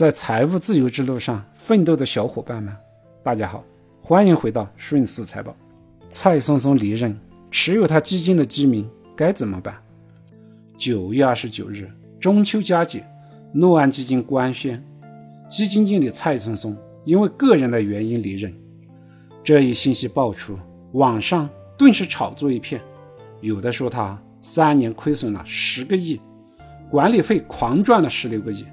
在财务自由之路上奋斗的小伙伴们，大家好，欢迎回到顺思财宝。蔡松松离任，持有他基金的基民该怎么办？九月二十九日，中秋佳节，诺安基金官宣，基金经理蔡松松因为个人的原因离任。这一信息爆出，网上顿时炒作一片，有的说他三年亏损了十个亿，管理费狂赚了十六个亿。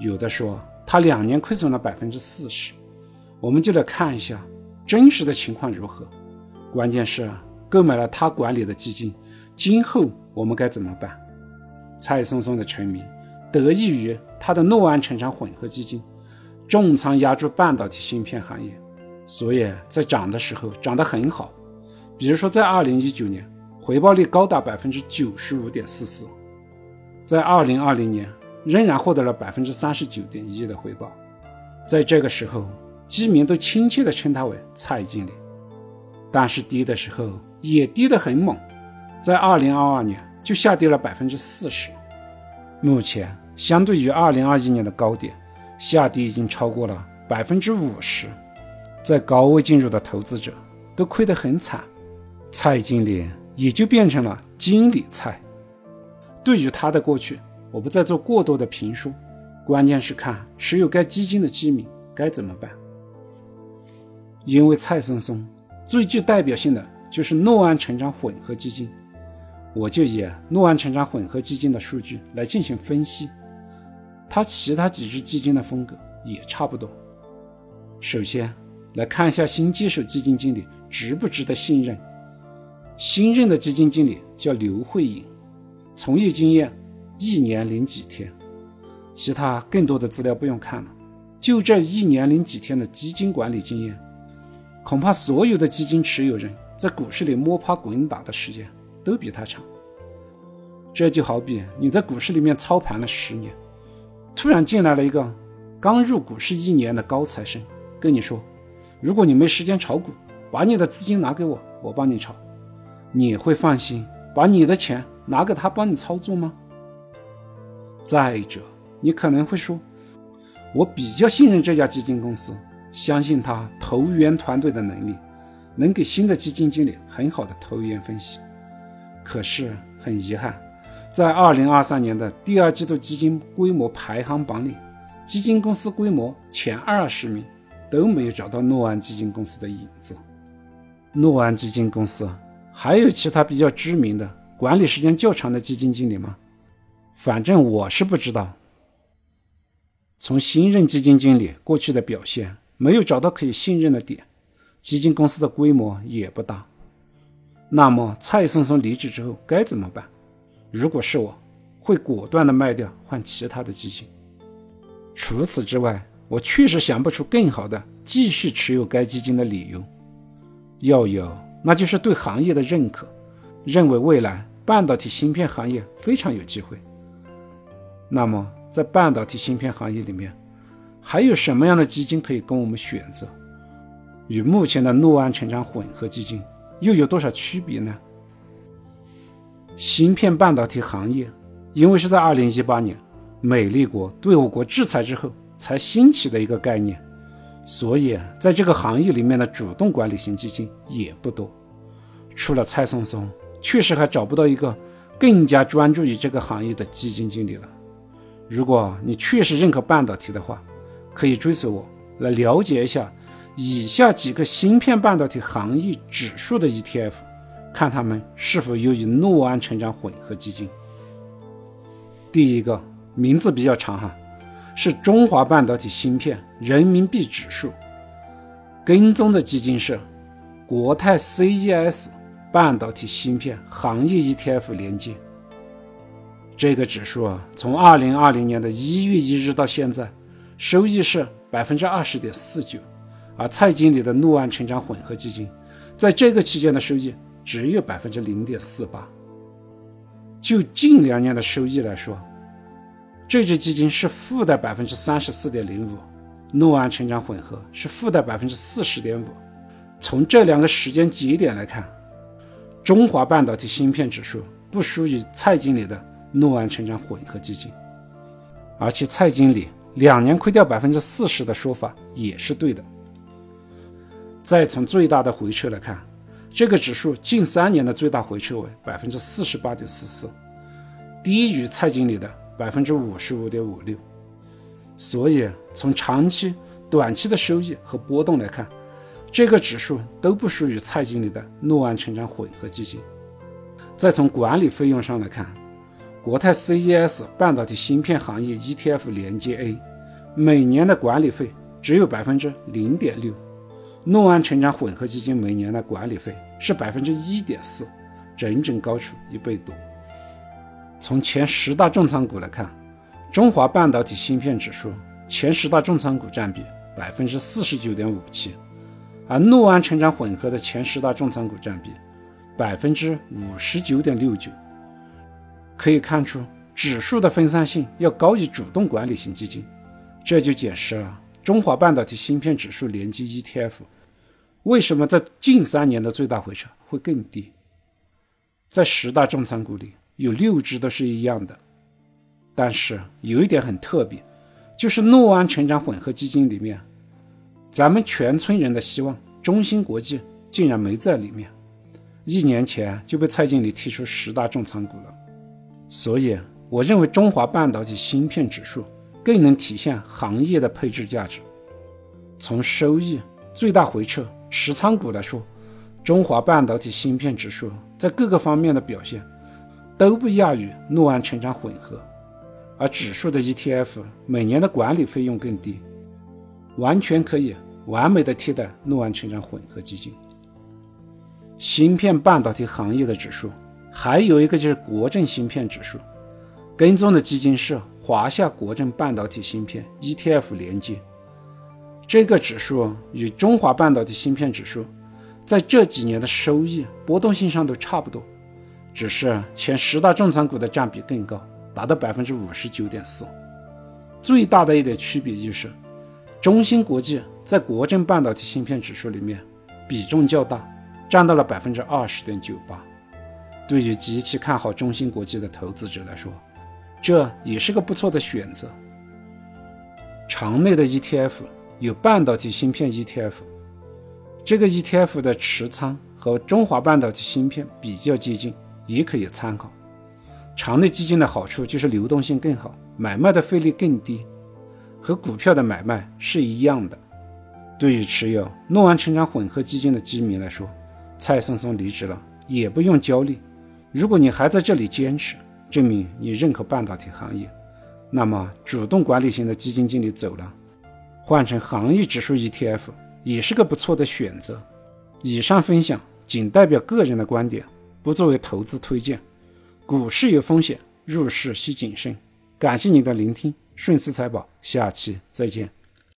有的说他两年亏损了百分之四十，我们就来看一下真实的情况如何。关键是啊购买了他管理的基金，今后我们该怎么办？蔡松松的成名得益于他的诺安成长混合基金，重仓压住半导体芯片行业，所以在涨的时候涨得很好。比如说在二零一九年，回报率高达百分之九十五点四四，在二零二零年。仍然获得了百分之三十九点一的回报，在这个时候，基民都亲切地称他为蔡经理。但是跌的时候也跌得很猛，在二零二二年就下跌了百分之四十。目前相对于二零二一年的高点，下跌已经超过了百分之五十。在高位进入的投资者都亏得很惨，蔡经理也就变成了经理蔡。对于他的过去。我不再做过多的评述，关键是看持有该基金的基民该怎么办。因为蔡松松最具代表性的就是诺安成长混合基金，我就以诺安成长混合基金的数据来进行分析。它其他几只基金的风格也差不多。首先来看一下新接手基金经理值不值得信任。新任的基金经理叫刘慧颖，从业经验。一年零几天，其他更多的资料不用看了，就这一年零几天的基金管理经验，恐怕所有的基金持有人在股市里摸爬滚打的时间都比他长。这就好比你在股市里面操盘了十年，突然进来了一个刚入股市一年的高材生，跟你说：“如果你没时间炒股，把你的资金拿给我，我帮你炒。”你会放心把你的钱拿给他帮你操作吗？再者，你可能会说，我比较信任这家基金公司，相信他投研团队的能力，能给新的基金经理很好的投研分析。可是很遗憾，在二零二三年的第二季度基金规模排行榜里，基金公司规模前二十名都没有找到诺安基金公司的影子。诺安基金公司还有其他比较知名的、管理时间较长的基金经理吗？反正我是不知道。从新任基金经理过去的表现，没有找到可以信任的点，基金公司的规模也不大。那么蔡松松离职之后该怎么办？如果是我，会果断的卖掉，换其他的基金。除此之外，我确实想不出更好的继续持有该基金的理由。要有，那就是对行业的认可，认为未来半导体芯片行业非常有机会。那么，在半导体芯片行业里面，还有什么样的基金可以供我们选择？与目前的诺安成长混合基金又有多少区别呢？芯片半导体行业，因为是在2018年美利国对我国制裁之后才兴起的一个概念，所以在这个行业里面的主动管理型基金也不多。除了蔡松松，确实还找不到一个更加专注于这个行业的基金经理了。如果你确实认可半导体的话，可以追随我来了解一下以下几个芯片半导体行业指数的 ETF，看他们是否优于诺安成长混合基金。第一个名字比较长哈，是中华半导体芯片人民币指数，跟踪的基金是国泰 CES 半导体芯片行业 ETF 连接。这个指数啊，从二零二零年的一月一日到现在，收益是百分之二十点四九，而蔡经理的诺安成长混合基金，在这个期间的收益只有百分之零点四八。就近两年的收益来说，这只基金是负的百分之三十四点零五，诺安成长混合是负的百分之四十点五。从这两个时间节点来看，中华半导体芯片指数不输于蔡经理的。诺安成长混合基金，而且蔡经理两年亏掉百分之四十的说法也是对的。再从最大的回撤来看，这个指数近三年的最大回撤为百分之四十八点四四，低于蔡经理的百分之五十五点五六。所以从长期、短期的收益和波动来看，这个指数都不属于蔡经理的诺安成长混合基金。再从管理费用上来看，国泰 CES 半导体芯片行业 ETF 连接 A 每年的管理费只有百分之零点六，诺安成长混合基金每年的管理费是百分之一点四，整整高出一倍多。从前十大重仓股来看，中华半导体芯片指数前十大重仓股占比百分之四十九点五七，而诺安成长混合的前十大重仓股占比。百分之五十九点六九，可以看出指数的分散性要高于主动管理型基金，这就解释了中华半导体芯片指数联接 ETF 为什么在近三年的最大回撤会更低。在十大重仓股里有六只都是一样的，但是有一点很特别，就是诺安成长混合基金里面，咱们全村人的希望中芯国际竟然没在里面。一年前就被蔡经理踢出十大重仓股了，所以我认为中华半导体芯片指数更能体现行业的配置价值。从收益、最大回撤、持仓股来说，中华半导体芯片指数在各个方面的表现都不亚于诺安成长混合，而指数的 ETF 每年的管理费用更低，完全可以完美的替代诺安成长混合基金。芯片半导体行业的指数，还有一个就是国证芯片指数，跟踪的基金是华夏国证半导体芯片 ETF 连接。这个指数与中华半导体芯片指数在这几年的收益波动性上都差不多，只是前十大重仓股的占比更高，达到百分之五十九点四。最大的一点区别就是，中芯国际在国证半导体芯片指数里面比重较大。占到了百分之二十点九八，对于极其看好中芯国际的投资者来说，这也是个不错的选择。场内的 ETF 有半导体芯片 ETF，这个 ETF 的持仓和中华半导体芯片比较接近，也可以参考。场内基金的好处就是流动性更好，买卖的费率更低，和股票的买卖是一样的。对于持有诺安成长混合基金的基民来说，蔡松松离职了，也不用焦虑。如果你还在这里坚持，证明你认可半导体行业，那么主动管理型的基金经理走了，换成行业指数 ETF 也是个不错的选择。以上分享仅代表个人的观点，不作为投资推荐。股市有风险，入市需谨慎。感谢您的聆听，顺思财宝，下期再见。